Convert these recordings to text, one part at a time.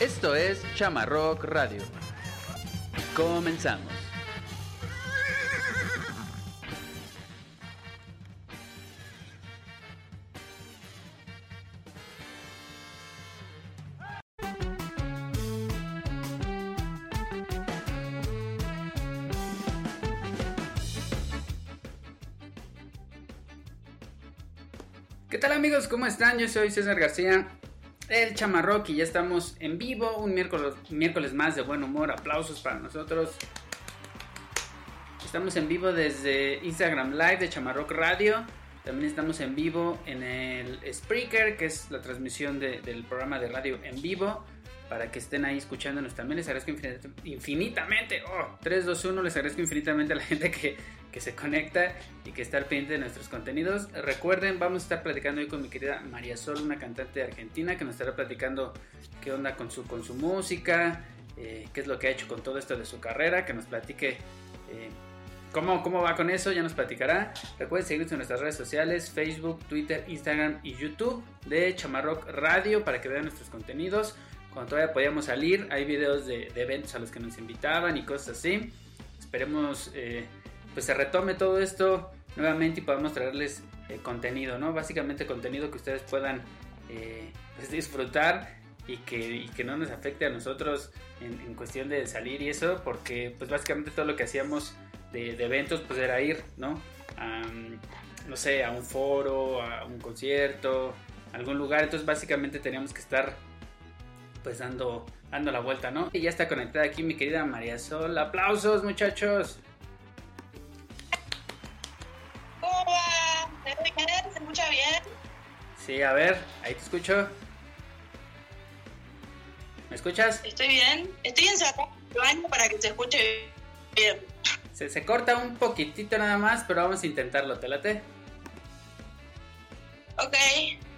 Esto es Chamarrock Radio. Comenzamos. ¿Qué tal amigos? ¿Cómo están? Yo soy César García, el Chamarrock y ya estamos en vivo, un miércoles, más de buen humor, aplausos para nosotros. Estamos en vivo desde Instagram Live de Chamarrock Radio, también estamos en vivo en el Spreaker, que es la transmisión de- del programa de radio en vivo, para que estén ahí escuchándonos también. Les agradezco infinit- infinitamente, oh, 3, 2, 1, les agradezco infinitamente a la gente que, que se conecta y que está al pendiente de nuestros contenidos. Recuerden, vamos a estar platicando hoy con mi querida María Sol, una cantante de Argentina, que nos estará platicando qué onda con su, con su música, eh, qué es lo que ha hecho con todo esto de su carrera, que nos platique eh, cómo, cómo va con eso, ya nos platicará. Recuerden seguirnos en nuestras redes sociales, Facebook, Twitter, Instagram y YouTube de Chamarrock Radio para que vean nuestros contenidos. Cuando todavía podíamos salir, hay videos de, eventos a los que nos invitaban y cosas así. Esperemos eh, pues se retome todo esto nuevamente y podamos traerles eh, contenido, ¿no? Básicamente contenido que ustedes puedan eh, pues, disfrutar y que, no nos afecte a nosotros en, cuestión de salir y eso, porque pues básicamente todo lo que hacíamos de, eventos pues era ir, ¿no? No sé, a un foro, a un concierto, a algún lugar, entonces básicamente teníamos que estar pues dando, dando la vuelta, ¿no? Y ya está conectada aquí mi querida María Sol. ¡Aplausos, muchachos! Sí, a ver, ahí te escucho. ¿Me escuchas? ¿Estoy bien? Estoy en baño para que se escuche bien. Se, se corta un poquitito nada más, pero vamos a intentarlo, ¿te late? Ok,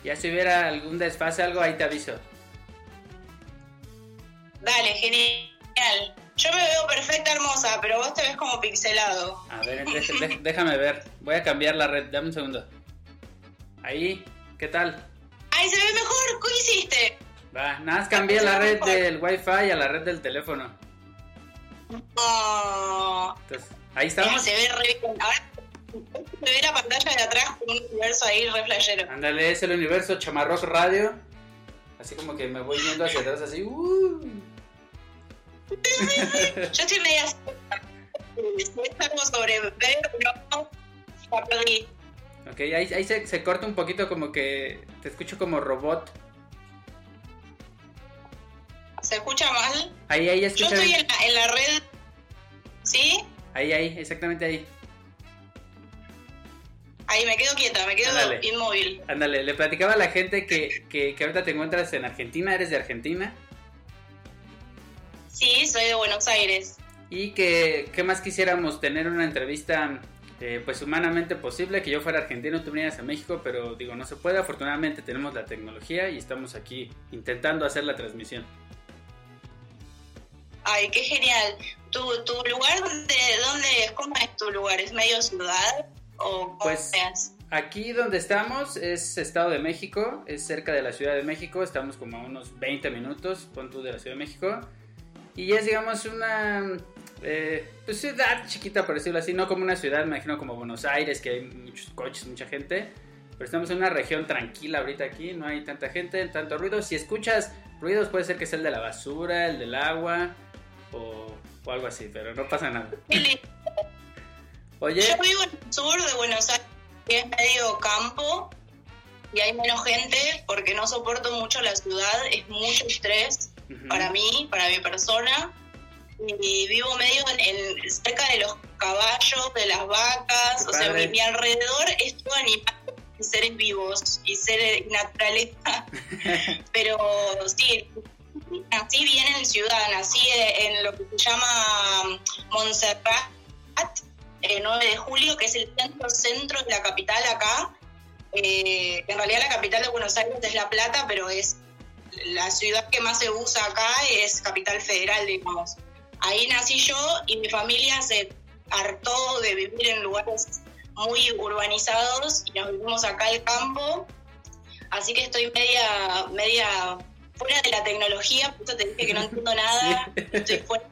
Ya si hubiera algún desfase, algo, ahí te aviso. dale, genial. Yo me veo perfecta, hermosa, pero vos te ves como pixelado. A ver, déjame ver. Voy a cambiar la red, dame un segundo. Ahí, ¿qué tal? ¡Ay, se ve mejor! ¿Qué hiciste? Va, nada más cambié la red del wifi a la red del teléfono. No. Entonces, ahí estamos. se ve re bien. Ahora se ve la pantalla de atrás con un universo ahí re flashero. Ándale, es el universo Chamarrock Radio. Así como que me voy yendo hacia atrás, así. uh. Yo estoy media... Estamos sobre no. Ok, ahí, ahí se, se corta un poquito como que te escucho como robot. ¿Se escucha mal? Ahí, ahí, Yo escucha. estoy bien. en la, en la red. ¿Sí? Ahí, ahí, exactamente ahí. Ahí me quedo quieta, me quedo inmóvil. Ándale, le platicaba a la gente que, que, que ahorita te encuentras en Argentina, eres de Argentina. Sí, soy de Buenos Aires. Y que, ¿qué más quisiéramos? Tener una entrevista, eh, pues humanamente posible, que yo fuera argentino, tú vinieras a México, pero digo, no se puede. Afortunadamente tenemos la tecnología y estamos aquí intentando hacer la transmisión. Ay, qué genial. ¿Tu, tu lugar, de dónde es? ¿Cómo es tu lugar? ¿Es medio ciudad? ¿O cómo Pues- es? Aquí donde estamos es Estado de México, es cerca de la Ciudad de México, estamos como a unos 20 minutos, pon tú de la Ciudad de México. Y es, digamos, una eh, pues, ciudad chiquita, por decirlo así, no como una ciudad, me imagino como Buenos Aires, que hay muchos coches, mucha gente. Pero estamos en una región tranquila ahorita aquí, no hay tanta gente, tanto ruido. Si escuchas ruidos puede ser que sea el de la basura, el del agua o, o algo así, pero no pasa nada. Oye. Yo vivo en el sur de Buenos Aires, que es medio campo y hay menos gente porque no soporto mucho la ciudad, es mucho estrés para mí, para mi persona. Y vivo medio en, cerca de los caballos, de las vacas, o sea, mi, mi, alrededor es todo animal y seres vivos y seres naturaleza. Pero sí, nací bien en ciudad, nací en lo que se llama Montserrat, el 9 de julio, que es el centro centro de la capital acá. Eh, en realidad la capital de Buenos Aires es La Plata, pero es la ciudad que más se usa acá es Capital Federal, digamos. Ahí nací yo y mi familia se hartó de vivir en lugares muy urbanizados y nos vivimos acá al campo. Así que estoy media, media fuera de la tecnología, por eso te dije que no entiendo nada. Estoy fuera.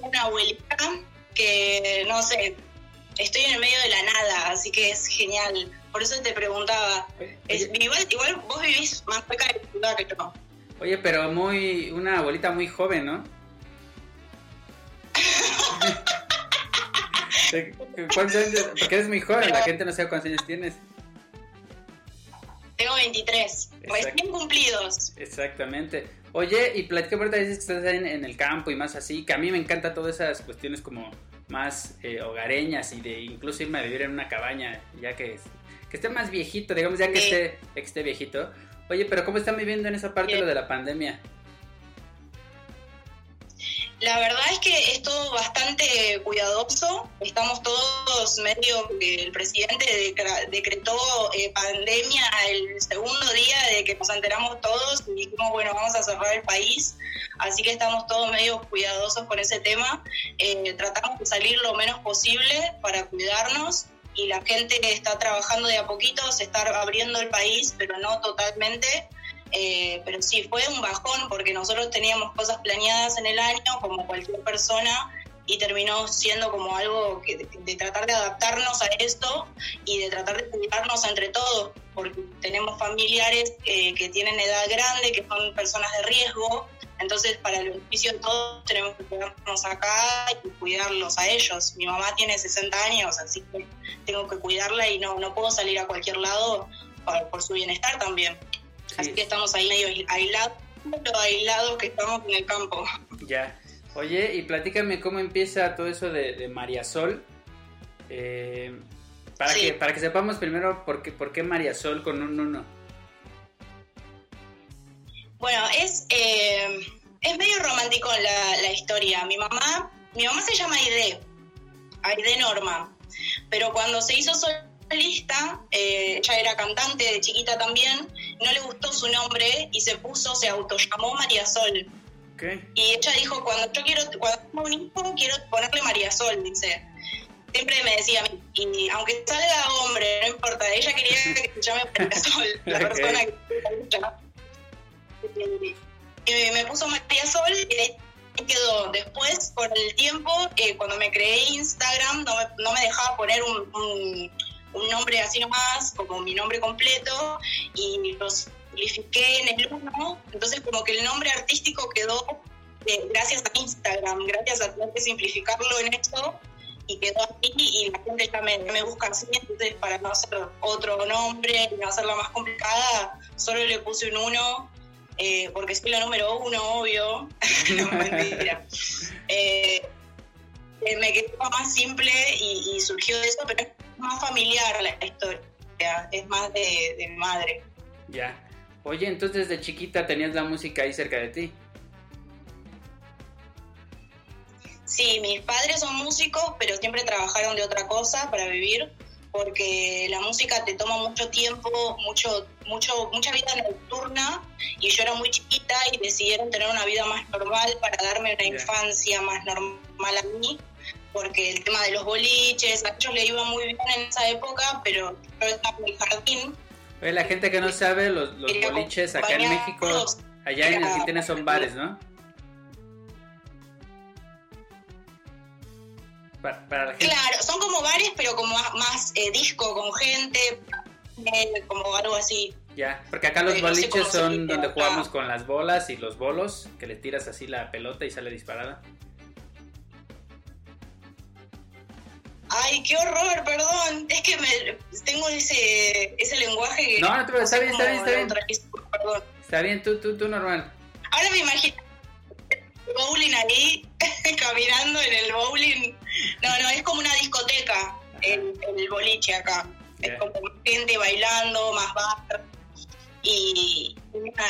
Una abuelita que, no sé, estoy en el medio de la nada, así que es genial. Por eso te preguntaba. igual, igual vos vivís más cerca de la ciudad que yo. Oye, pero muy una abuelita muy joven, ¿no? ¿Cuántos años? Porque eres muy joven, la gente no sabe cuántos años tienes. Tengo 23, recién cumplidos. Exactamente. Oye, y platica ahorita dices que estás en, en, el campo y más así, que a mí me encanta todas esas cuestiones como más eh, hogareñas y de incluso irme a vivir en una cabaña, ya que, que esté más viejito, digamos, ya que, esté, que esté viejito. Oye, pero ¿cómo están viviendo en esa parte lo de la pandemia? La verdad es que es todo bastante cuidadoso. Estamos todos medio que el presidente decretó eh, pandemia el segundo día de que nos enteramos todos y dijimos, bueno, vamos a cerrar el país. Así que estamos todos medio cuidadosos con ese tema. Eh, tratamos de salir lo menos posible para cuidarnos y la gente está trabajando de a poquito, se está abriendo el país, pero no totalmente. Eh, pero sí, fue un bajón porque nosotros teníamos cosas planeadas en el año, como cualquier persona, y terminó siendo como algo que, de, tratar de adaptarnos a esto y de tratar de cuidarnos entre todos, porque tenemos familiares eh, que tienen edad grande, que son personas de riesgo, entonces para el beneficio de todos tenemos que cuidarnos acá y cuidarlos a ellos. Mi mamá tiene 60 años, así que tengo que cuidarla y no, no puedo salir a cualquier lado por su bienestar también. Así que estamos ahí medio aislados, aislados que estamos en el campo. Ya. Oye, y platícame cómo empieza todo eso de, María Sol. Eh, para, que, para que sepamos primero por qué, por qué María Sol con un uno. Bueno, es, eh, es medio romántico la, la, historia. Mi mamá, mi mamá se llama Aide, Aide Norma, pero cuando se hizo Sol lista, eh, ella era cantante de chiquita también, no le gustó su nombre y se puso, se autollamó María Sol. Y ella dijo, cuando yo quiero, cuando tengo un hijo, quiero ponerle María Sol, dice. Siempre me decía, y aunque salga hombre, no importa, ella quería que se llame María Sol, la persona que y me puso María Sol y quedó. Después, por el tiempo, eh, cuando me creé Instagram, no me, no me dejaba poner un, un nombre así nomás, como mi nombre completo, y lo simplifiqué en el uno, entonces como que el nombre artístico quedó eh, gracias a Instagram, gracias a tener que simplificarlo en esto, y quedó aquí y la gente ya me, me busca así, entonces para no hacer otro nombre y no hacerla más complicada, solo le puse un uno, eh, porque soy la número uno, obvio, no, mentira. Eh, eh, me quedó más simple y, y surgió de eso, pero más familiar la historia, es más de, de madre. Ya. Oye, entonces desde chiquita tenías la música ahí cerca de ti. Sí, mis padres son músicos, pero siempre trabajaron de otra cosa para vivir, porque la música te toma mucho tiempo, mucho, mucho, mucha vida nocturna, y yo era muy chiquita y decidieron tener una vida más normal para darme una infancia más normal a mí porque el tema de los boliches, a ellos le iba muy bien en esa época, pero yo estaba en el jardín. Oye, la gente que no sabe, los, los boliches acá en México, allá en Argentina son bares, ¿no? Claro, son como bares, pero como más, eh, disco con gente, eh, como algo así. Ya, porque acá los Pero no sé boliches son donde acá. jugamos con las bolas y los bolos, que le tiras así la pelota y sale disparada. Ay, qué horror, perdón. Es que me, tengo ese, ese lenguaje que... No, no está bien, está bien, está bien. lo trajiste, Perdón. Está bien, tú, tú, tú normal. Ahora me imagino bowling ahí, caminando en el bowling. No, no, es como una discoteca el, el boliche acá. Es como gente bailando, más bar. Y,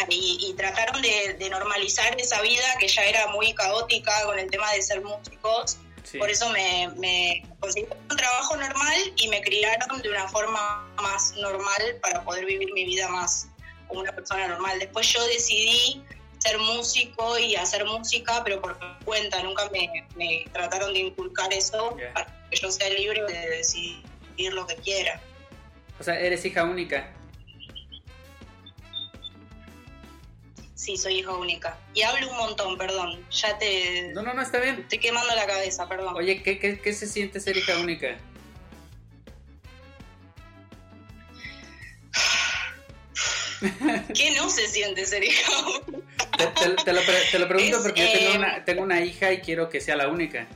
y, y trataron de, de normalizar esa vida que ya era muy caótica con el tema de ser músicos. Sí. Por eso me, me conseguí un trabajo normal y me criaron de una forma más normal para poder vivir mi vida más como una persona normal. Después yo decidí ser músico y hacer música, pero por cuenta, nunca me, me trataron de inculcar eso para que yo sea libre de decidir lo que quiera. O sea, eres hija única. Sí, soy hija única. Y hablo un montón, perdón. Ya te No, no, no, está bien. estoy quemando la cabeza, perdón. Oye, ¿qué, qué, qué se siente ser hija única? ¿Qué no se siente ser hija única? Te, te- te lo, pre- te lo pregunto Es, porque yo tengo eh, una, tengo una hija y quiero que sea la única.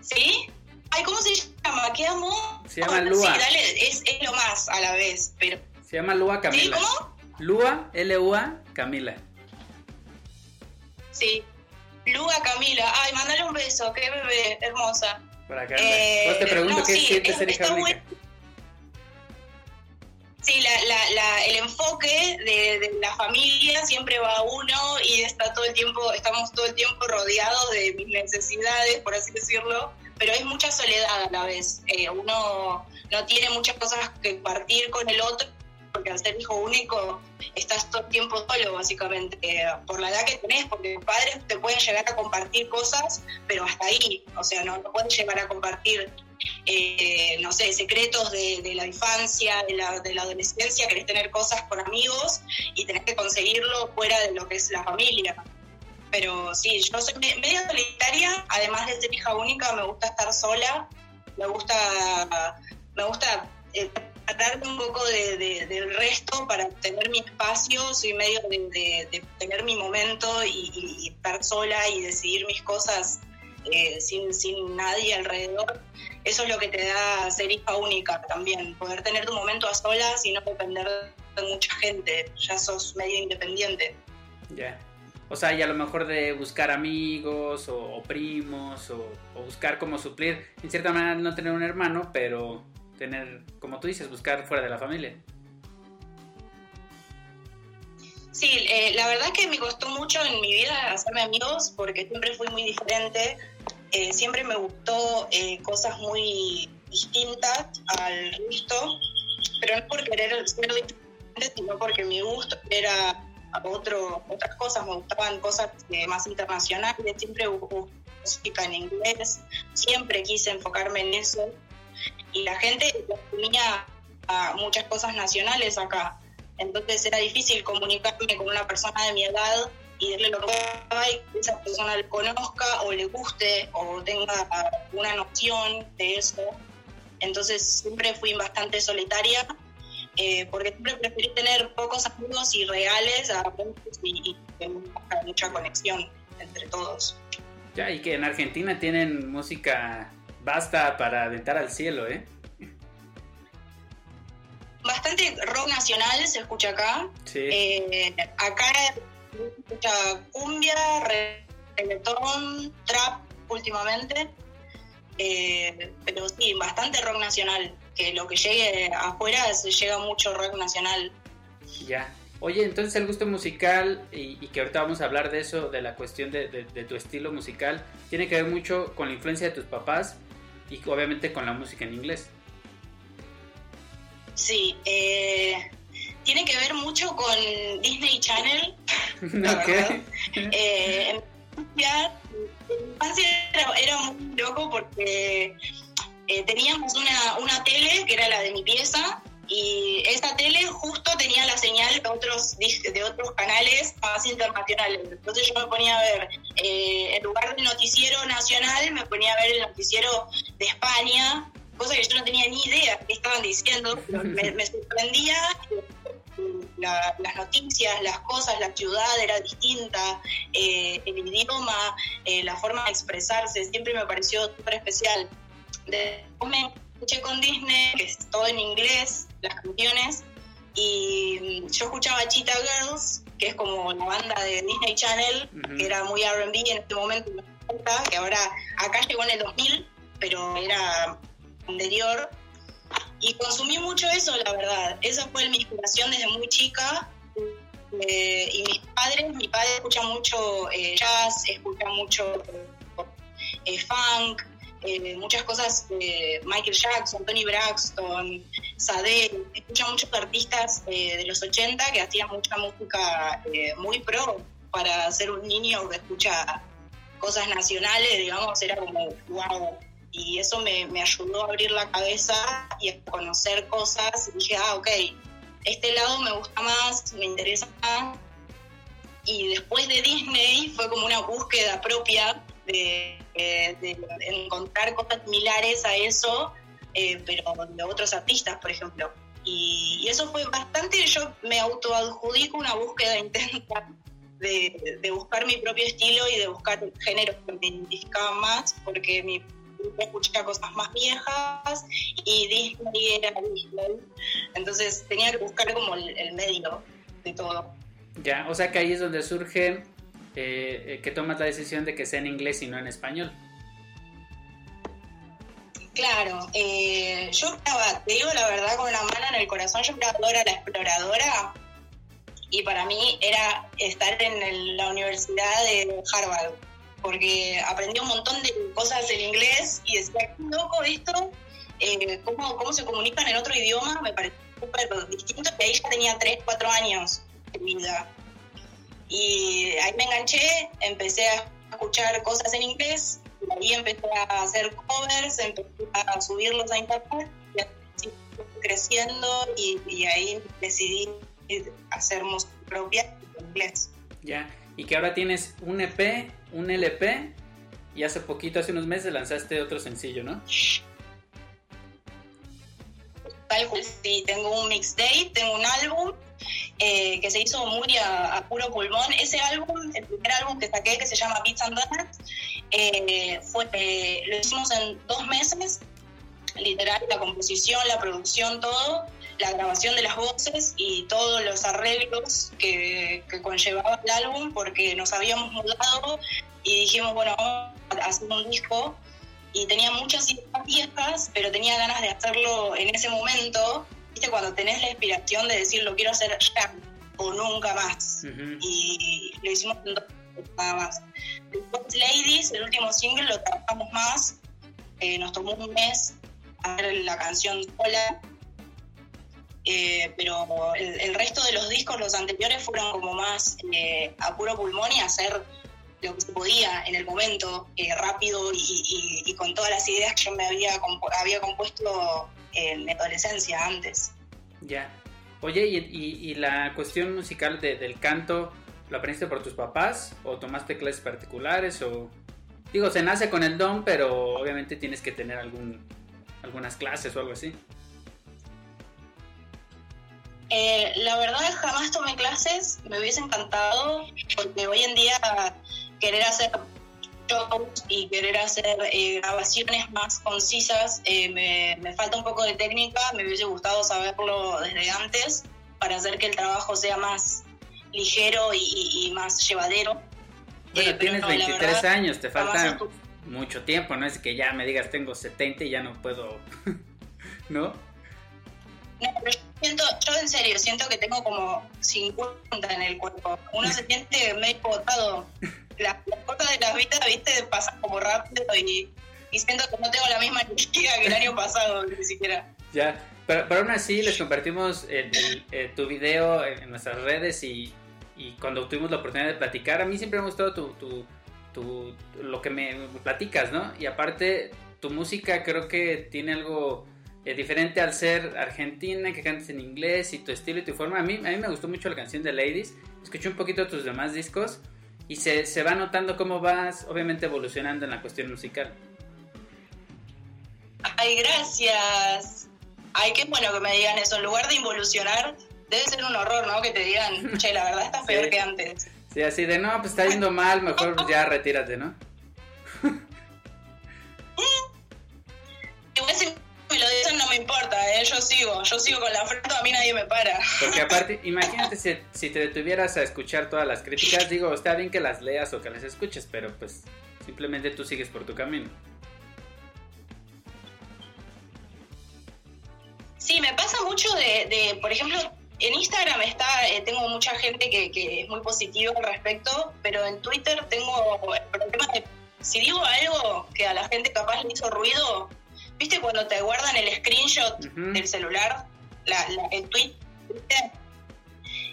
¿Sí? Ay, ¿cómo se llama? ¿Qué amo? Se llama Lua. Sí, dale, es, es lo más a la vez, pero... Se llama Lua ¿Sí? Camila. ¿Cómo? Lua, L-U-A, Camila. Sí. Lua Camila. Ay, mándale un beso, qué bebé, hermosa. Por acá. Eh, Pues te pregunto no, qué sí, siente es- ser hija única. Sí, la, la, la, el enfoque de, de la familia siempre va a uno y está todo el tiempo, estamos todo el tiempo rodeados de mis necesidades, por así decirlo, pero es mucha soledad a la vez. Eh, uno no tiene muchas cosas que compartir con el otro, porque al ser hijo único estás todo el tiempo solo, básicamente, por la edad que tenés, porque los padres te pueden llegar a compartir cosas, pero hasta ahí, o sea, no, no pueden llegar a compartir eh, no sé, secretos de, la infancia, de la, adolescencia, querés tener cosas con amigos y tenés que conseguirlo fuera de lo que es la familia. Pero sí, yo soy me- media solitaria, además de ser hija única, me gusta estar sola, me gusta, me gusta eh, tratar un poco de, de- del resto para tener mi espacio, soy medio de, de- tener mi momento y, y- estar sola y decidir mis cosas eh, sin, sin nadie alrededor. Eso es lo que te da ser hija única también, poder tener tu momento a solas y no depender de mucha gente, ya sos medio independiente. Ya. O sea, y a lo mejor de buscar amigos o, o primos o, o buscar cómo suplir, en cierta manera no tener un hermano, pero tener, como tú dices, buscar fuera de la familia. Sí, eh, la verdad que me costó mucho en mi vida hacerme amigos porque siempre fui muy diferente, eh, siempre me gustó eh, cosas muy distintas al resto, pero no por querer ser diferente, sino porque mi gusto era otro, otras cosas, me gustaban cosas eh, más internacionales, siempre busqué música en inglés, siempre quise enfocarme en eso y la gente consumía ah, muchas cosas nacionales acá. Entonces era difícil comunicarme con una persona de mi edad y darle lo que hay, que esa persona le conozca o le guste o tenga una noción de eso. Entonces siempre fui bastante solitaria eh, porque siempre preferí tener pocos amigos y reales a muchos y, y mucha conexión entre todos. Ya, y que en Argentina tienen música basta para aventar al cielo, ¿eh? Bastante rock nacional se escucha acá. Sí. Eh, acá se escucha cumbia, reggaetón, trap últimamente. Eh, pero sí, bastante rock nacional. Que lo que llegue afuera se llega mucho rock nacional. Ya. Oye, entonces el gusto musical, y, y que ahorita vamos a hablar de eso, de la cuestión de, de- de tu estilo musical, tiene que ver mucho con la influencia de tus papás y obviamente con la música en inglés. Sí, eh, tiene que ver mucho con Disney Channel. La Ok. verdad. Eh, era, era muy loco porque eh, teníamos una, una tele que era la de mi pieza y esa tele justo tenía la señal de otros de otros canales más internacionales. Entonces yo me ponía a ver, eh, en lugar del noticiero nacional, me ponía a ver el noticiero de España cosas que yo no tenía ni idea que estaban diciendo, me, me sorprendía las noticias, las cosas, la ciudad era distinta, eh, el idioma, eh, la forma de expresarse, siempre me pareció súper especial. Después me escuché con Disney, que es todo en inglés, las canciones, y yo escuchaba Cheetah Girls, que es como la banda de Disney Channel, que era muy RB en este momento, que ahora acá llegó en el 2000, pero era anterior y consumí mucho eso, la verdad. Esa fue mi inspiración desde muy chica. Eh, y mis padres, mi padre escucha mucho eh, jazz, escucha mucho eh, funk, muchas cosas Michael Jackson, Tony Braxton, Sade, escucha muchos artistas de los 80 que hacían mucha música muy pro para ser un niño que escucha cosas nacionales, digamos, era como, wow, y eso me, me, ayudó a abrir la cabeza y a conocer cosas. Y dije, ah, ok, este lado me gusta más, me interesa más. Y después de Disney fue como una búsqueda propia de, de, encontrar cosas similares a eso, eh, pero de otros artistas, por ejemplo. Y, y, eso fue bastante, yo me autoadjudico una búsqueda intensa de, de buscar mi propio estilo y de buscar géneros que me identificaban más, porque mi escuchaba cosas más viejas y Disney era Disney. Entonces tenía que buscar como el, medio de todo. Ya, o sea que ahí es donde surge eh, que tomas la decisión de que sea en inglés y no en español. Claro, eh, yo estaba, te digo la verdad, con la mano en el corazón, yo era Dora la exploradora y para mí era estar en la Universidad de Harvard porque aprendí un montón de cosas en inglés y decía, qué loco esto, eh, cómo, cómo se comunican en otro idioma, me pareció súper distinto, que ahí ya tenía 3, 4 años de vida. Y ahí me enganché, empecé a escuchar cosas en inglés, y ahí empecé a hacer covers, empecé a subirlos a internet, y así creciendo, y, y ahí decidí hacer música propia en inglés. Ya, y que ahora tienes un EP un LP y hace poquito, hace unos meses, lanzaste otro sencillo, ¿no? Sí, tengo un mixtape, tengo un álbum eh, que se hizo muy a, puro pulmón. Ese álbum, el primer álbum que saqué, que se llama Beats and Donuts, eh, fue, eh, lo hicimos en dos meses, literal, la composición, la producción, todo la grabación de las voces y todos los arreglos que, conllevaba el álbum porque nos habíamos mudado y dijimos, bueno, vamos a hacer un disco y tenía muchas ideas viejas, pero tenía ganas de hacerlo en ese momento, ¿viste? Cuando tenés la inspiración de decir, lo quiero hacer ya o nunca más. Y lo hicimos en dos nada más. Después Ladies, el último single, lo trabajamos más, eh, nos tomó un mes hacer la canción sola eh, pero el, resto de los discos, los anteriores, fueron como más eh, a puro pulmón y hacer lo que se podía en el momento, rápido y, con todas las ideas que yo me había, había compuesto en mi adolescencia antes. Ya. Oye, ¿y, la cuestión musical del canto, lo aprendiste por tus papás o tomaste clases particulares o... Digo, se nace con el don, pero obviamente tienes que tener algún, algunas clases o algo así. Eh, la verdad jamás tomé clases, me hubiese encantado, porque hoy en día querer hacer shows y querer hacer eh, grabaciones más concisas, eh, me, falta un poco de técnica, me hubiese gustado saberlo desde antes para hacer que el trabajo sea más ligero y, más llevadero. Bueno, tienes 23 años, te falta mucho tiempo, no es que ya me digas tengo 70 y ya no puedo, ¿no? No, pero yo, siento, yo en serio siento que tengo como 50 en el cuerpo. Uno se siente medio botado. Las, cosas de la vida, viste, pasan como rápido y, siento que no tengo la misma energía que el año pasado, ni siquiera. Ya, pero, pero aún así les compartimos el, tu video en, nuestras redes y, y, cuando tuvimos la oportunidad de platicar, a mí siempre me ha gustado tu, tu, tu, lo que me platicas, ¿no? Y aparte, tu música creo que tiene algo es diferente al ser argentina, que cantes en inglés y tu estilo y tu forma. A mí, a mí me gustó mucho la canción de Ladies. Escuché un poquito tus demás discos y se, se va notando cómo vas, obviamente, evolucionando en la cuestión musical. Ay, gracias. Ay, qué bueno que me digan eso. En lugar de involucionar, debe ser un horror, ¿no? Que te digan, che, la verdad está peor que antes. Sí, así de, no, pues está yendo mal, mejor ya retírate, ¿no? Dicen no me importa, ¿eh? yo sigo, yo sigo con la frente, a mí nadie me para. Porque aparte, imagínate si, si te detuvieras a escuchar todas las críticas, digo, está bien que las leas o que las escuches, pero pues simplemente tú sigues por tu camino. Sí, me pasa mucho de, de por ejemplo, en Instagram está, eh, tengo mucha gente que, que, es muy positiva al respecto, pero en Twitter tengo el problema de, si digo algo que a la gente capaz le hizo ruido, ¿viste cuando te guardan el screenshot del celular, la, el tweet?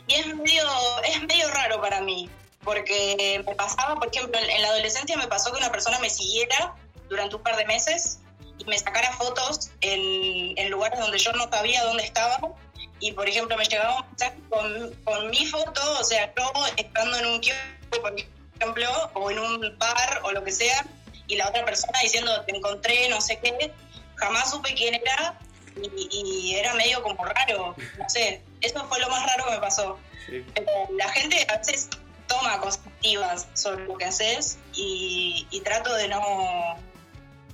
Y es medio, es medio raro para mí, porque me pasaba, por ejemplo, en la adolescencia me pasó que una persona me siguiera durante un par de meses y me sacara fotos en, en lugares donde yo no sabía dónde estaba. Y por ejemplo me llegaba un mensaje con, con, mi foto, o sea, yo estando en un kiosco, por ejemplo, o en un bar o lo que sea, y la otra persona diciendo te encontré, no sé qué, jamás supe quién era y, era medio como raro, no sé, eso fue lo más raro que me pasó. Pero la gente a veces toma cosas activas sobre lo que haces y, y trato de no,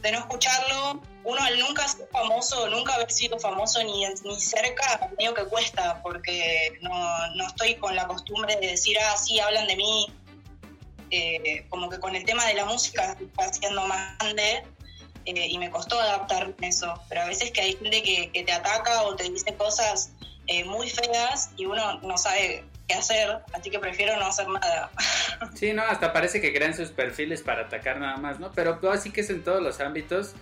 de no escucharlo uno al nunca ser famoso, nunca haber sido famoso ni, ni cerca, medio que cuesta, porque no, no estoy con la costumbre de decir, ah, sí, hablan de mí. Eh, como que con el tema de la música está haciendo más grande eh, y me costó adaptarme a eso. Pero a veces que hay gente que, que te ataca o te dice cosas eh, muy feas y uno no sabe qué hacer, así que prefiero no hacer nada. Sí, no, hasta parece que crean sus perfiles para atacar nada más, ¿no? Pero así que es en todos los ámbitos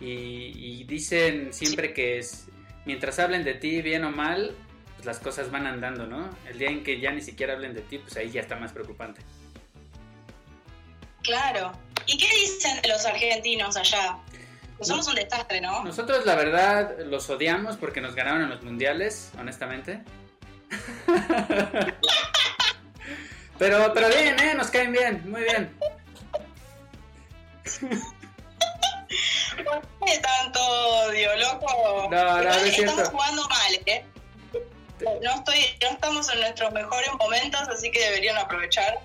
y, dicen siempre que es, mientras hablen de ti bien o mal, pues las cosas van andando, ¿no? El día en que ya ni siquiera hablen de ti, pues ahí ya está más preocupante. Claro. ¿Y qué dicen de los argentinos allá? Pues somos un desastre, ¿no? Nosotros la verdad los odiamos porque nos ganaron en los mundiales, honestamente. pero, pero bien, ¿eh? Nos caen bien, muy bien. ¿Por qué tanto odio, loco? No, no, Estamos jugando mal, ¿eh? No, estoy, no estamos en nuestros mejores momentos, así que deberían aprovechar.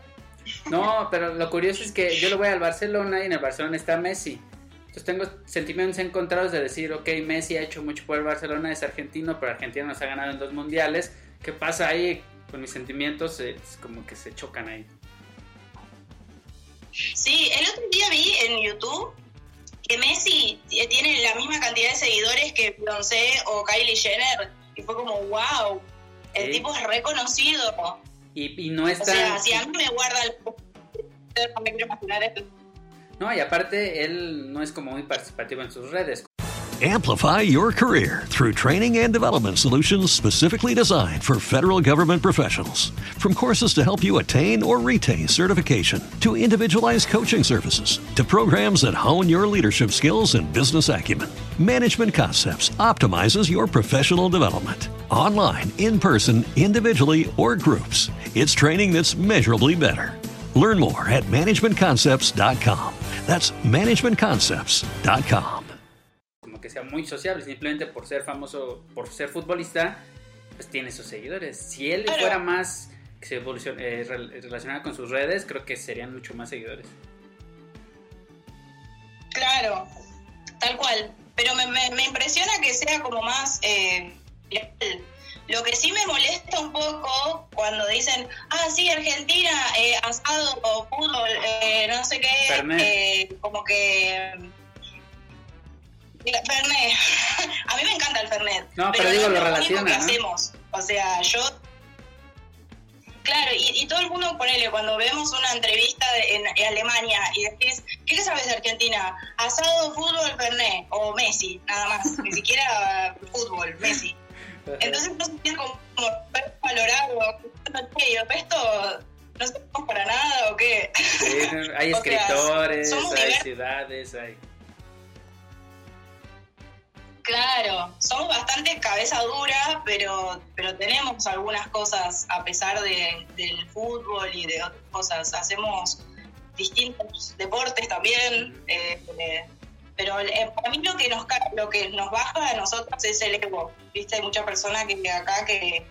No, pero lo curioso es que yo lo voy al Barcelona y en el Barcelona está Messi. Entonces tengo sentimientos encontrados de decir, ok, Messi ha hecho mucho por el Barcelona, es argentino, pero Argentina nos ha ganado en dos mundiales. ¿Qué pasa ahí con mis sentimientos? Es como que se chocan ahí. Sí, el otro día vi en YouTube que Messi tiene la misma cantidad de seguidores que Beyoncé o Kylie Jenner. Y fue como, wow, el tipo es reconocido. Y, no está... O sea, si a mí me guarda el... No me quiero imaginar No, y aparte él no es como muy participativo en sus redes. Amplify your career through training and development solutions specifically designed for federal government professionals. From courses to help you attain or retain certification, to individualized coaching services, to programs that hone your leadership skills and business acumen, Management Concepts optimizes your professional development. Online, in person, individually, or groups, it's training that's measurably better. Learn more at managementconcepts.com. That's managementconcepts.com. Como que sea muy sociable, simplemente por ser famoso, por ser futbolista, pues tiene sus seguidores. Si él fuera más que se eh, relacionara con sus redes, creo que serían mucho más seguidores. Claro, tal cual. Pero me, me, impresiona que sea como más... Eh, lo que sí me molesta un poco cuando dicen, ah, sí, Argentina, eh, asado o fútbol, eh, no sé qué, como que Fernet. A mí me encanta el Fernet. No, pero, digo, lo, relaciona. que hacemos. O sea, yo. Claro, y, todo el mundo, ponele, cuando vemos una entrevista en, Alemania y decís, ¿qué sabes de Argentina? Asado, fútbol, Fernet, o Messi, nada más, ni siquiera fútbol, Messi. Entonces no se tiene como, valorado, ¿y el resto no sabemos para nada o qué? hay escritores, hay ciudades, hay... Claro, somos bastante cabeza dura, pero, pero tenemos algunas cosas a pesar de, del fútbol y de otras cosas. Hacemos distintos deportes también. Eh, Pero eh, para mí lo que nos lo que nos baja a nosotros es el ego. Viste, hay mucha persona que acá que,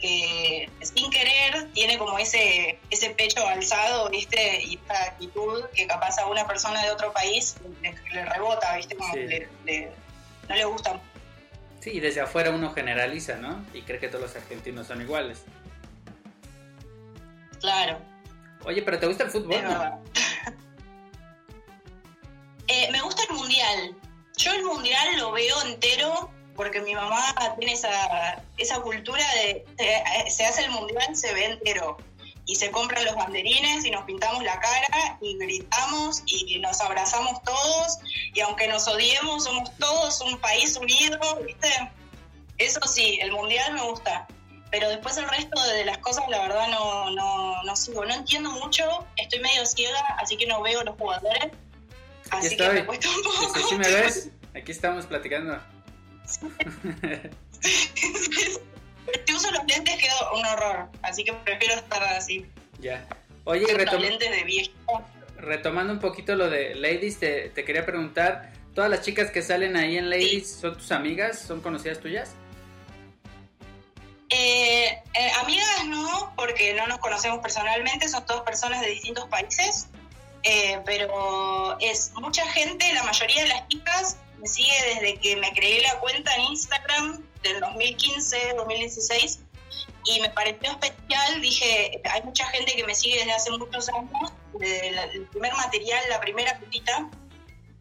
que sin querer tiene como ese ese pecho alzado, viste, y esta actitud que capaz a una persona de otro país le, rebota, viste, como le, no le gusta. Sí, y desde afuera uno generaliza, ¿no? Y cree que todos los argentinos son iguales. Claro. Oye, pero ¿te gusta el fútbol? Eh, me gusta el mundial. Yo el mundial lo veo entero porque mi mamá tiene esa, esa cultura de se, hace el mundial, se ve entero. Y se compran los banderines y nos pintamos la cara y gritamos y nos abrazamos todos. Y aunque nos odiemos, somos todos un país unido, ¿viste? Eso sí, el mundial me gusta. Pero después el resto de las cosas, la verdad, no, no, no sigo. No entiendo mucho, estoy medio ciega, así que no veo los jugadores Así que me cuesta un poco. ¿Sí me ves? Aquí estamos platicando. si uso los lentes quedo un horror, así que prefiero estar así. Ya. Oye, lentes de retomando un poquito lo de Ladies, te, te, quería preguntar, ¿todas las chicas que salen ahí en Ladies son tus amigas? ¿Son conocidas tuyas? Eh, eh, amigas no, porque no nos conocemos personalmente, son todas personas de distintos países. Eh, pero es mucha gente, la mayoría de las chicas me sigue desde que me creé la cuenta en Instagram del 2015, 2016 y me pareció especial, dije, hay mucha gente que me sigue desde hace muchos años, desde el primer material, la primera putita,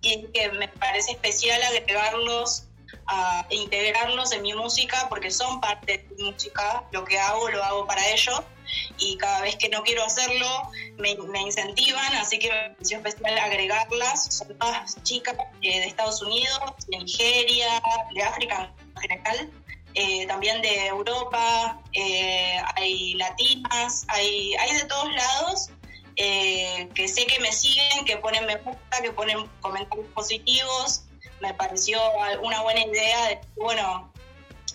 y que me parece especial agregarlos, a integrarlos en mi música, porque son parte de mi música, lo que hago lo hago para ellos, y cada vez que no quiero hacerlo me, incentivan, así que me pareció especial agregarlas. Son todas chicas eh, de Estados Unidos, de Nigeria, de África en general. Eh, también de Europa, eh, hay latinas, hay, hay de todos lados que sé que me siguen, que ponen me gusta, que ponen comentarios positivos. Me pareció una buena idea de, bueno,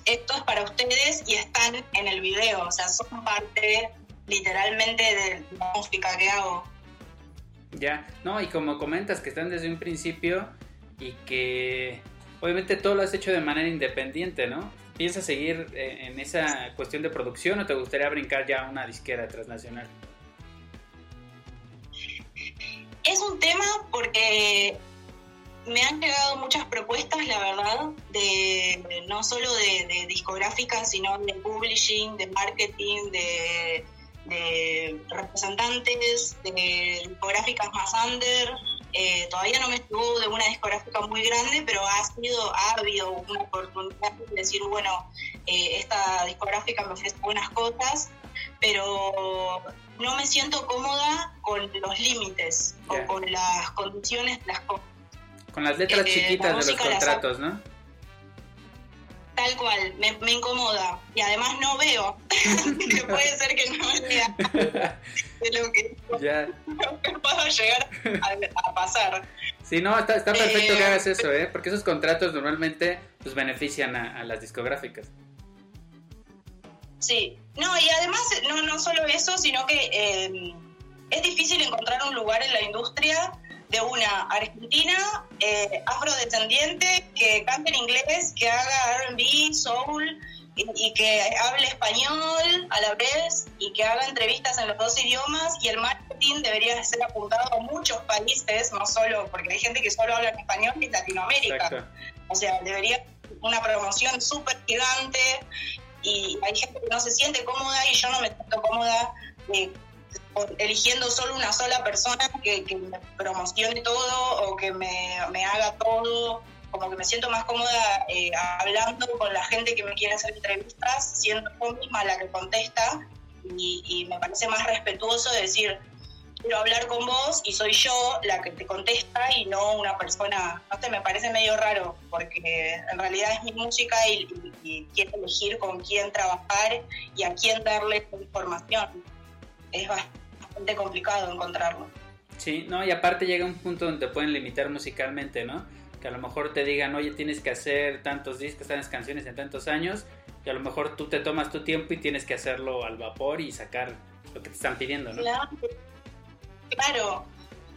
esto es para ustedes y están en el video, o sea, son parte literalmente de la música que hago. Ya, no, y como comentas que están desde un principio y que obviamente todo lo has hecho de manera independiente, ¿no? ¿Piensas seguir eh, en esa cuestión de producción o te gustaría brincar ya a una disquera transnacional? Es un tema porque me han llegado muchas propuestas, la verdad, de no solo de, discográficas, sino de publishing, de marketing, de, representantes, de discográficas más under. Eh, todavía no me estuvo de una discográfica muy grande, pero ha sido, ha habido una oportunidad de decir, bueno, eh, esta discográfica me ofrece buenas cosas, pero no me siento cómoda con los límites o con las condiciones de las cosas con las letras eh, chiquitas de los contratos, ¿no? Tal cual, me, incomoda. Y además no veo. que puede ser que no vea de lo que, ya. puedo llegar a, pasar. Sí, no, está, está perfecto que eh, hagas eso, ¿eh? Porque esos contratos normalmente pues benefician a, las discográficas. Sí, no, y además no, no solo eso, sino que eh, es difícil encontrar un lugar en la industria de una argentina eh, afrodescendiente que cante en inglés, que haga RB, soul y, que hable español a la vez y que haga entrevistas en los dos idiomas y el marketing debería ser apuntado a muchos países, no solo, porque hay gente que solo habla en español en Latinoamérica. O sea, debería una promoción súper gigante y hay gente que no se siente cómoda y yo no me siento cómoda eh, eligiendo solo una sola persona que, me promocione todo o que me, haga todo, como que me siento más cómoda eh, hablando con la gente que me quiere hacer entrevistas, siendo yo misma la que contesta y, me parece más respetuoso decir, quiero hablar con vos y soy yo la que te contesta y no una persona, no sé, me parece medio raro porque en realidad es mi música y, y quiero elegir con quién trabajar y a quién darle información. Es bastante complicado encontrarlo. Sí, no, y aparte llega un punto donde te pueden limitar musicalmente, ¿no? Que a lo mejor te digan, oye, tienes que hacer tantos discos, tantas canciones en tantos años, y a lo mejor tú te tomas tu tiempo y tienes que hacerlo al vapor y sacar lo que te están pidiendo, ¿no? Claro. claro.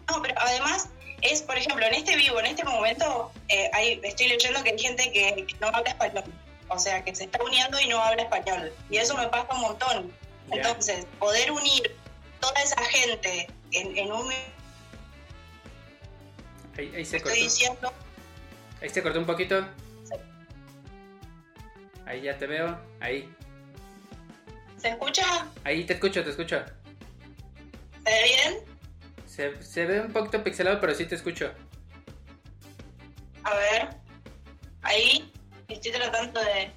No, pero además es, por ejemplo, en este vivo, en este momento, eh, hay, estoy leyendo que hay gente que, no habla español. O sea, que se está uniendo y no habla español. Y eso me pasa un montón. Entonces, poder unir toda esa gente en, un... Ahí, se cortó. diciendo... Ahí se cortó un poquito. Ahí ya te veo. Ahí. ¿Se escucha? Ahí te escucho, te escucho. ¿Se ve bien? Se, se ve un poquito pixelado, pero sí te escucho. A ver. Ahí. Estoy tratando de...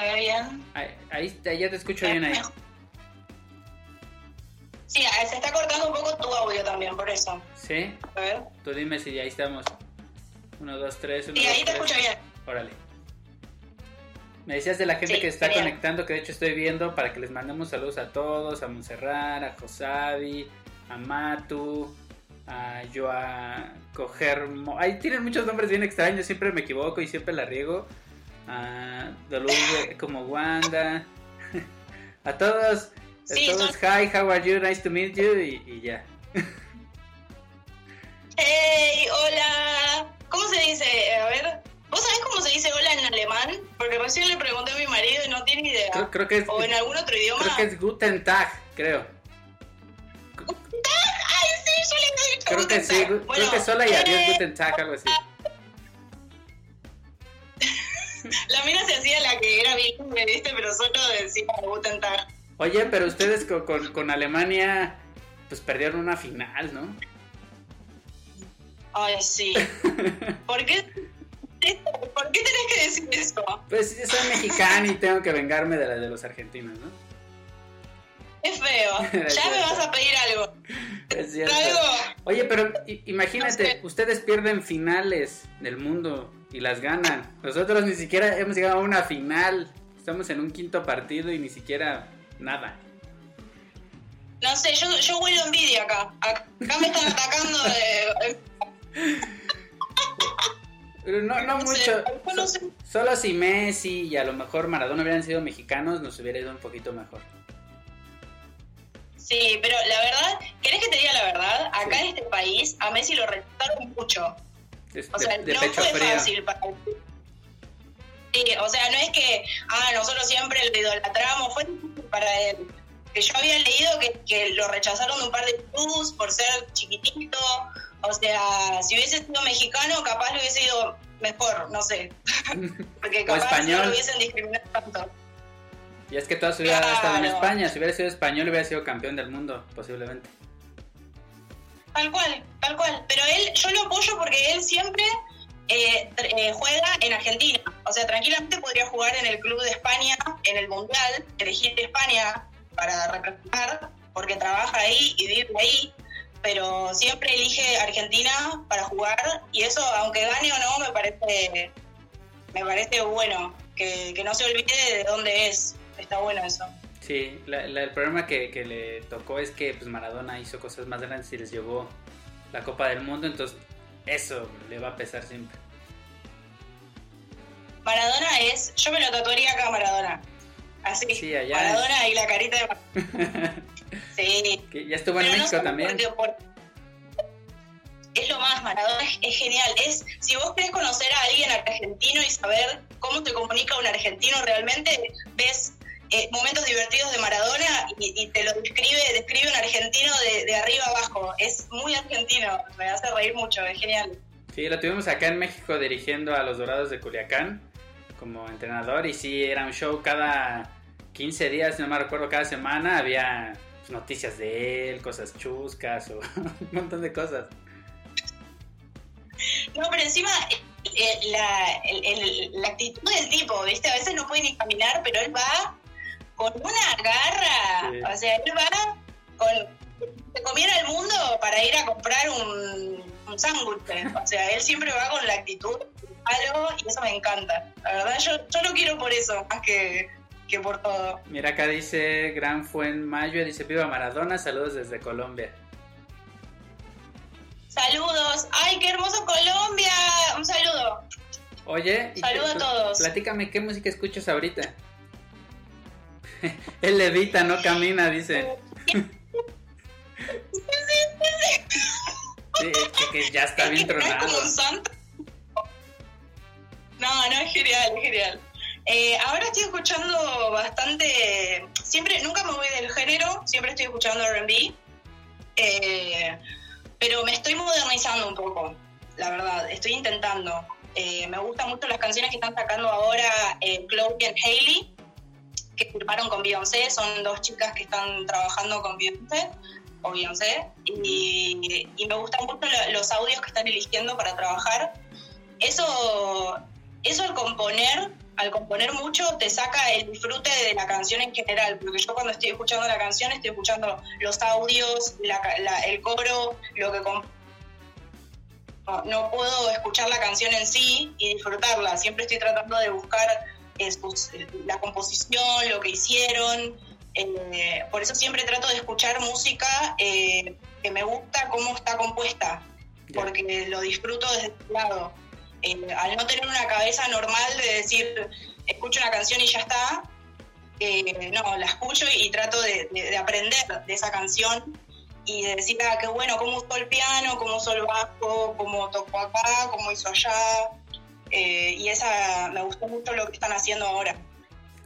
¿Se ve bien? Ahí, ahí, ya te escucho bien ahí. Sí, se está cortando un poco tu audio también, por eso. ¿Sí? A ver. Tú dime si ahí estamos. Uno, dos, tres. Uno, sí, ahí te escucho bien. Órale. Me decías de la gente que está conectando, que de hecho estoy viendo, para que les mandemos saludos a todos, a Montserrat, a Josavi, a Matu, a Joa Cogermo. Ahí tienen muchos nombres bien extraños, siempre me equivoco y siempre la riego. A Dolube como Wanda. a todos, Sí, Todos, hi, how are you? Nice to meet you y, ya. Hey, hola. ¿Cómo se dice? A ver, ¿vos sabés cómo se dice hola en alemán? Porque recién le pregunté a mi marido y no tiene idea. Creo, que es, o en algún otro idioma. Creo que es Guten Tag, creo. ¿Guten Tag? Ay, sí, yo le he dicho Creo que sí, creo que es hola y adiós eh, Guten Tag, algo así. La mina se hacía la que era bien, ¿viste? Pero solo decía Guten Tag. Oye, pero ustedes con, Alemania, pues perdieron una final, ¿no? Ay, sí. ¿Por qué? ¿Por qué tenés que decir eso? Pues yo soy mexicano y tengo que vengarme de la de los argentinos, ¿no? Es feo. ya me vas a pedir algo. Es cierto. Oye, pero imagínate, ustedes pierden finales del mundo y las ganan. Nosotros ni siquiera hemos llegado a una final. Estamos en un quinto partido y ni siquiera nada. No sé, yo, yo huelo envidia acá. Acá me están atacando de... Pero no, no, mucho. Solo si Messi y a lo mejor Maradona hubieran sido mexicanos, nos hubiera ido un poquito mejor. Sí, pero la verdad, ¿querés que te diga la verdad? Acá en este país a Messi lo respetaron mucho. O sea, no fue fácil para Sí, o sea, no es que, ah, nosotros siempre lo idolatramos, fue para él. Que yo había leído que, que lo rechazaron de un par de clubs por ser chiquitito. O sea, si hubiese sido mexicano, capaz lo hubiese sido mejor, no sé. Porque capaz no lo hubiesen discriminado tanto. Y es que toda su vida ha estado en España. Si hubiera sido español, hubiera sido campeón del mundo, posiblemente. Tal cual, tal cual. Pero él, yo lo apoyo porque él siempre eh, eh, juega en Argentina. O sea, tranquilamente podría jugar en el club de España, en el Mundial, elegir España para representar, porque trabaja ahí y vive ahí, pero siempre elige Argentina para jugar y eso, aunque gane o no, me parece, me parece bueno, que, no se olvide de dónde es. Está bueno eso. Sí, el problema que, que, le tocó es que pues Maradona hizo cosas más grandes y les llevó la Copa del Mundo, entonces eso le va a pesar siempre. Maradona es. Yo me lo tatuaría acá, Maradona. Así. Sí, allá Maradona y la carita de. sí. ya estuvo en México también. es lo más, Maradona es, genial. Es, si vos querés conocer a alguien argentino y saber cómo te comunica un argentino realmente, ves eh, momentos divertidos de Maradona y, te lo describe, describe un argentino de, de, arriba abajo. Es muy argentino, me hace reír mucho, es genial. Sí, lo tuvimos acá en México dirigiendo a los Dorados de Culiacán como entrenador y sí, era un show cada 15 días, no me recuerdo, cada semana había noticias de él, cosas chuscas o un montón de cosas. No, pero encima eh, la, actitud del tipo, ¿viste? A veces no puede ni caminar, pero él va con una garra. O sea, él va con. Se comiera el mundo para ir a comprar un, un sándwich. O sea, él siempre va con la actitud algo y eso me encanta. La verdad, yo, yo lo quiero por eso, más que, que por todo. Mira, acá dice Gran Fuen Mayo, dice Viva Maradona, saludos desde Colombia. Saludos. ¡Ay, qué hermoso Colombia! Un saludo. Oye, saludos a todos. Platícame, ¿qué música escuchas ahorita? Él levita, no camina, dice. Sí, que, ya está bien tronado. No, no, es genial, es genial. Eh, ahora estoy escuchando bastante, siempre, nunca me voy del género, siempre estoy escuchando R&B, eh, pero me estoy modernizando un poco, la verdad, estoy intentando. Eh, me gustan mucho las canciones que están sacando ahora Chloe y Hailey, que firmaron con Beyoncé, son dos chicas que están trabajando con Beyoncé, o Beyoncé, y, y me gustan mucho los audios que están eligiendo para trabajar. Eso, eso al componer al componer mucho te saca el disfrute de la canción en general, porque yo cuando estoy escuchando la canción estoy escuchando los audios, el coro, lo que no, puedo escuchar la canción en sí y disfrutarla, siempre estoy tratando de buscar eh, la composición, lo que hicieron, eh, por eso siempre trato de escuchar música eh, que me gusta cómo está compuesta, porque lo disfruto desde este lado. Eh, al no tener una cabeza normal de decir, escucho una canción y ya está, eh, no, la escucho y, trato de, aprender de esa canción y de decir, ah, qué bueno, cómo usó el piano, cómo usó el bajo, cómo tocó acá, cómo hizo allá. Eh, y esa me gustó mucho lo que están haciendo ahora.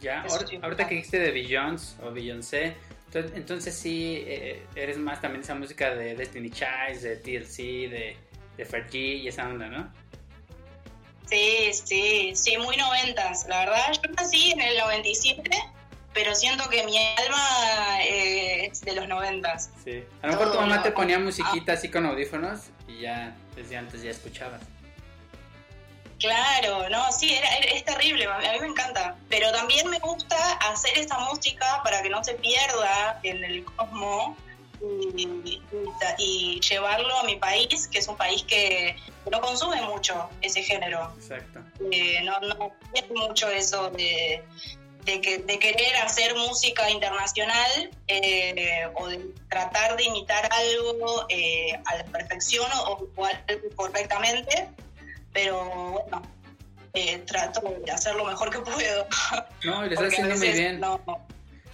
Ya, ahorita que dijiste de Beyoncé o Beyoncé, entonces sí eres más también esa música de Destiny Child, de TLC, de, de Fergie y esa onda, ¿no? Sí, sí, sí, muy noventas. La verdad, yo nací en el 97, pero siento que mi alma eh, es de los noventas. Sí. A lo mejor tu mamá te ponía musiquita así con audífonos y ya desde antes ya escuchabas. Claro, no, sí, es terrible, a mí me encanta. Pero también me gusta hacer esa música para que no se pierda en el cosmos y, llevarlo a mi país, que es un país que no consume mucho ese género. Exacto. Eh, no, no mucho eso de, que, de querer hacer música internacional eh, o de tratar de imitar algo eh, a la perfección o, algo correctamente, pero bueno, trato de hacer lo mejor que puedo. No, y le haciendo muy bien. No,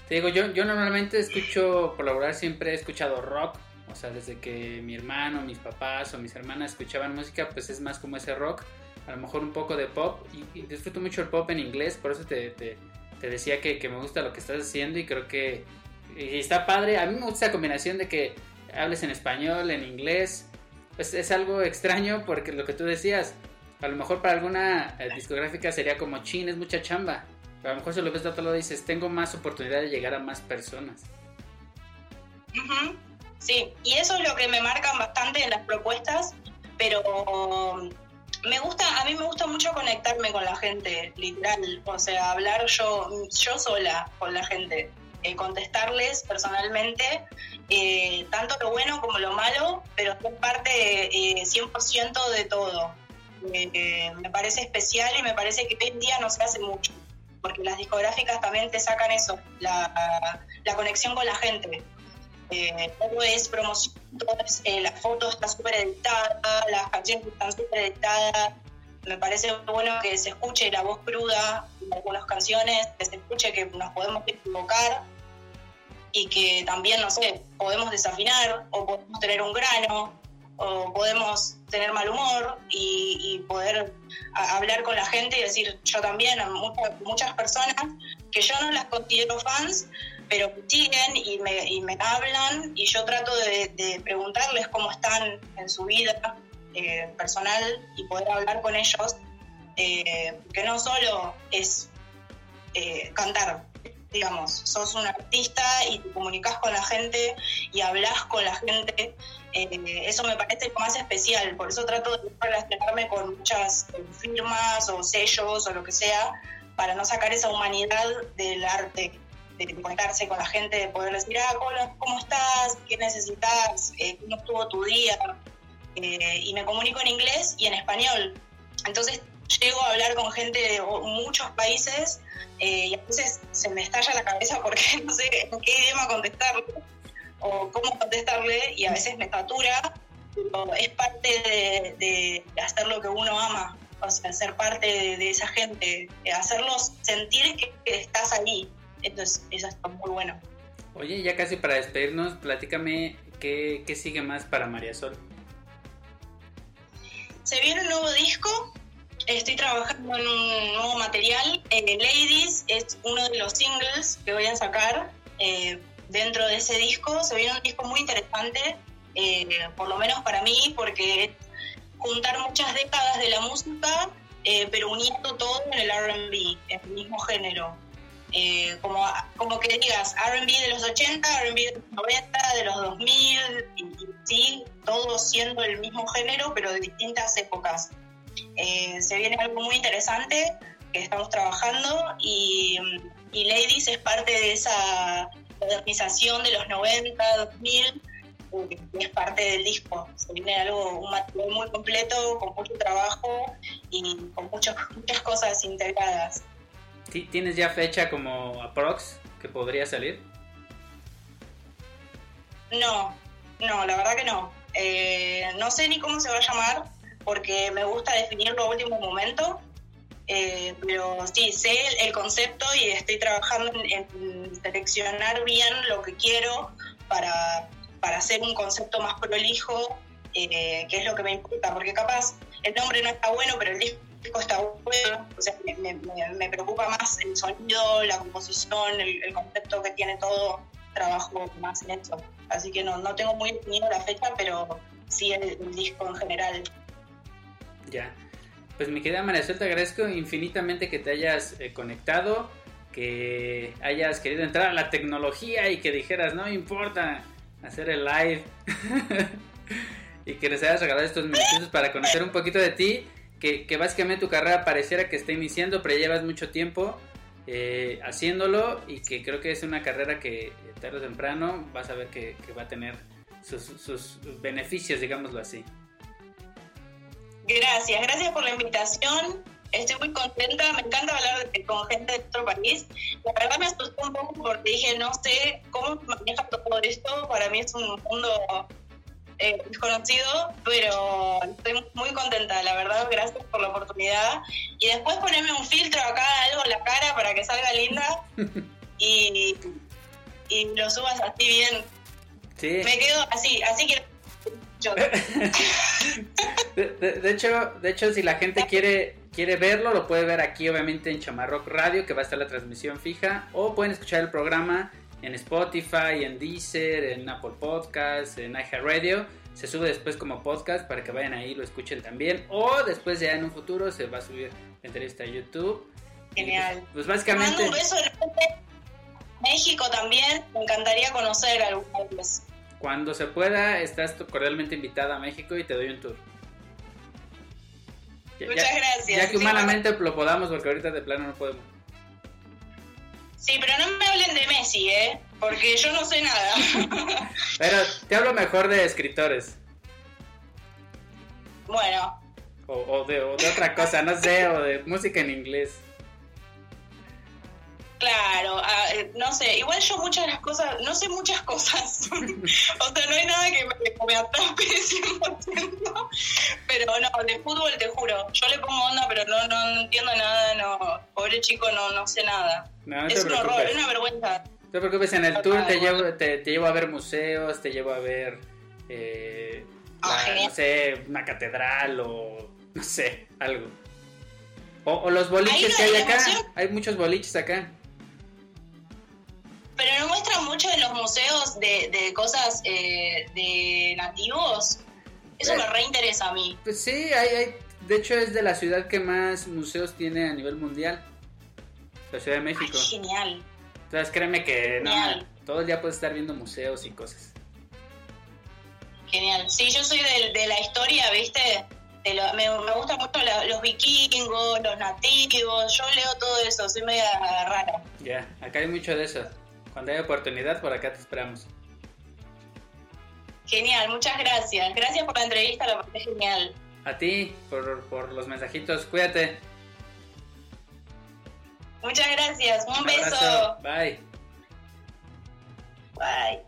te digo, yo, yo normalmente escucho, por laborar siempre he escuchado rock, o sea, desde que mi hermano, mis papás o mis hermanas escuchaban música, pues es más como ese rock, a lo mejor un poco de pop, y, disfruto mucho el pop en inglés, por eso te, te, decía que, que, me gusta lo que estás haciendo y creo que está padre, a mí me gusta esa combinación de que hables en español, en inglés, pues es algo extraño porque lo que tú decías, a lo mejor para alguna eh, discográfica sería como chin, es mucha chamba a lo mejor si lo ves de otro lado dices, tengo más oportunidad de llegar a más personas. Sí, y eso es lo que me marcan bastante en las propuestas, pero me gusta, a mí me gusta mucho conectarme con la gente, literal, o sea, hablar yo, yo sola con la gente, eh, contestarles personalmente, eh, tanto lo bueno como lo malo, pero ser parte 100% eh, de todo. Me parece especial y me parece que hoy en día no se hace mucho porque las discográficas también te sacan eso, la, conexión con la gente. Eh, todo es promoción, eh, la foto está súper editada, las canciones están súper editadas. Me parece bueno que se escuche la voz cruda en algunas canciones, que se escuche que nos podemos equivocar y que también, no sé, podemos desafinar o podemos tener un grano o podemos tener mal humor y, poder hablar con la gente y decir, yo también, a muchas, personas que yo no las considero fans, pero siguen y me, y me hablan y yo trato de, preguntarles cómo están en su vida eh, personal y poder hablar con ellos, eh, que no solo es eh, cantar, digamos, sos un artista y te comunicas con la gente y hablas con la gente eh, eso me parece más especial, por eso trato de relacionarme con muchas firmas o sellos o lo que sea, para no sacar esa humanidad del arte, de conectarse con la gente, de poder decir, ah, ¿cómo estás? ¿Qué necesitas? Eh, ¿Cómo estuvo tu día? Eh, y me comunico en inglés y en español. Entonces llego a hablar con gente de muchos países y a veces se me estalla la cabeza porque no sé en qué idioma contestarlo o cómo contestarle y a veces me satura, pero es parte de, hacer lo que uno ama, o sea, ser parte de, esa gente, hacerlos sentir que, estás ahí. Entonces, eso está muy bueno. Oye, ya casi para despedirnos, platícame qué, qué sigue más para María Sol. se viene un nuevo disco. Estoy trabajando en un nuevo material. Eh, Ladies es uno de los singles que voy a sacar eh, dentro de ese disco. Se viene un disco muy interesante, eh, por lo menos para mí, porque es juntar muchas décadas de la música, pero uniendo todo en el RB, el mismo género. Eh, como, como que digas RB de los 80, RB de los 90, de los 2000, y, sí, todo siendo el mismo género, pero de distintas épocas. Eh, se viene algo muy interesante que estamos trabajando y, y, Ladies es parte de esa modernización de los 90, 2000, es parte del disco. Se viene algo, un material muy completo, con mucho trabajo y con muchas muchas cosas integradas. ¿Tienes ya fecha como aprox que podría salir? No, no, la verdad que no. Eh, no sé ni cómo se va a llamar porque me gusta definirlo a último momento. Eh, pero sí, sé el, concepto y estoy trabajando en, seleccionar bien lo que quiero para, para hacer un concepto más prolijo, eh, que es lo que me importa, porque capaz el nombre no está bueno, pero el disco está bueno, o sea, me, preocupa más el sonido, la composición, el, concepto que tiene todo, trabajo más en eso. Así que no, no tengo muy definido la fecha, pero sí el, disco en general. Ya. Pues mi querida María Sol, te agradezco infinitamente que te hayas eh, conectado, que hayas querido entrar a la tecnología y que dijeras, no importa hacer el live. y que les hayas regalado estos minutos para conocer un poquito de ti que, básicamente tu carrera pareciera que está iniciando, pero llevas mucho tiempo eh, haciéndolo y que creo que es una carrera que tarde o temprano vas a ver que, va a tener sus, beneficios, digámoslo así. Gracias, gracias por la invitación. Estoy muy contenta, me encanta hablar con gente de otro país. La verdad me asustó un poco porque dije, no sé cómo maneja todo esto. Para mí es un mundo eh, desconocido, pero estoy muy contenta, la verdad, gracias por la oportunidad. Y después ponerme un filtro acá, algo en la cara para que salga linda y, y lo subas así bien. Me quedo así, así de, hecho, de hecho, si la gente quiere quiere verlo, lo puede ver aquí, obviamente, en Chamarrock Radio, que va a estar la transmisión fija, o pueden escuchar el programa en Spotify, en Deezer, en Apple Podcasts, en iHeartRadio. Se sube después como podcast para que vayan ahí y lo escuchen también. O después ya en un futuro se va a subir la entrevista a YouTube. Genial. Pues, pues, básicamente... Mando un beso México también. Me encantaría conocer alguna vez. Cuando se pueda, estás cordialmente invitada a México y te doy un tour. Muchas gracias. Ya que humanamente lo podamos, porque ahorita de plano no podemos. Sí, pero no me hablen de Messi, ¿eh? Porque yo no sé nada. pero te hablo mejor de escritores. Bueno. O, de, o de otra cosa, no sé, o de música en inglés. Claro, eh, no sé, igual yo muchas de las cosas, no sé muchas cosas, o sea, no hay nada que me, me atrape 100%, pero no, de fútbol te juro, yo le pongo onda, pero no, no, entiendo nada, no, pobre chico, no, no sé nada. es un horror, es una vergüenza. No te preocupes, en el tour te llevo, te, te, llevo a ver museos, te llevo a ver, eh, ah, no sé, una catedral o, no sé, algo. O, los boliches que hay acá, hay muchos boliches acá pero no muestran mucho en los museos de, cosas eh, de nativos. Eso me reinteresa a mí. Pues sí, hay, hay, de hecho es de la ciudad que más museos tiene a nivel mundial. La Ciudad de México. genial. Entonces créeme que todo el día puedes estar viendo museos y cosas. Genial. Sí, yo soy de, la historia, ¿viste? me, me gustan mucho los vikingos, los nativos, yo leo todo eso, soy media rara. Ya, acá hay mucho de eso. Cuando hay oportunidad, por acá te esperamos. Genial, muchas gracias. Gracias por la entrevista, la parte genial. A ti, por, por los mensajitos. Cuídate. Muchas gracias. Un, beso. Bye. Bye.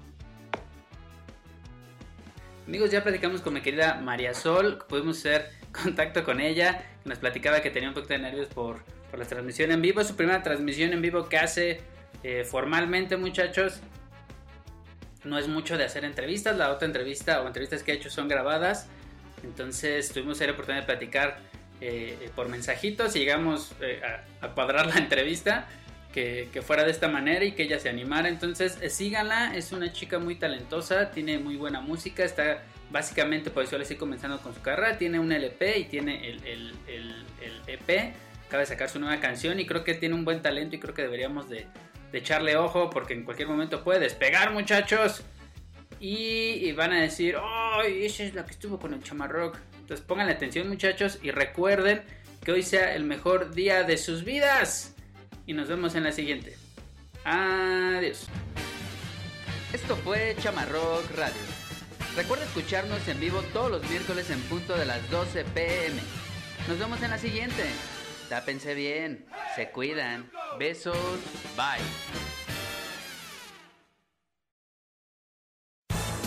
Amigos, ya platicamos con mi querida María Sol, pudimos hacer contacto con ella, nos platicaba que tenía un poquito de nervios por, por la transmisión en vivo, es su primera transmisión en vivo que hace eh, formalmente, muchachos, no es mucho de hacer entrevistas. La otra entrevista o entrevistas que he hecho son grabadas. Entonces tuvimos la oportunidad de platicar eh, por mensajitos y llegamos eh, a, cuadrar la entrevista. Que, fuera de esta manera y que ella se animara. Entonces, síganla, es una chica muy talentosa, tiene muy buena música, está básicamente, por eso le estoy comenzando con su carrera, tiene un LP y tiene el, el, el, EP, acaba de sacar su nueva canción y creo que tiene un buen talento y creo que deberíamos de, de echarle ojo porque en cualquier momento puede despegar muchachos. Y, van a decir, ¡oh! Esa es la que estuvo con el chamarrock. Entonces pongan atención muchachos y recuerden que hoy sea el mejor día de sus vidas. Y nos vemos en la siguiente. Adiós. Esto fue Chamarrock Radio. Recuerda escucharnos en vivo todos los miércoles en punto de las 12 pm. Nos vemos en la siguiente. Tápense bien, se cuidan. Besos, bye.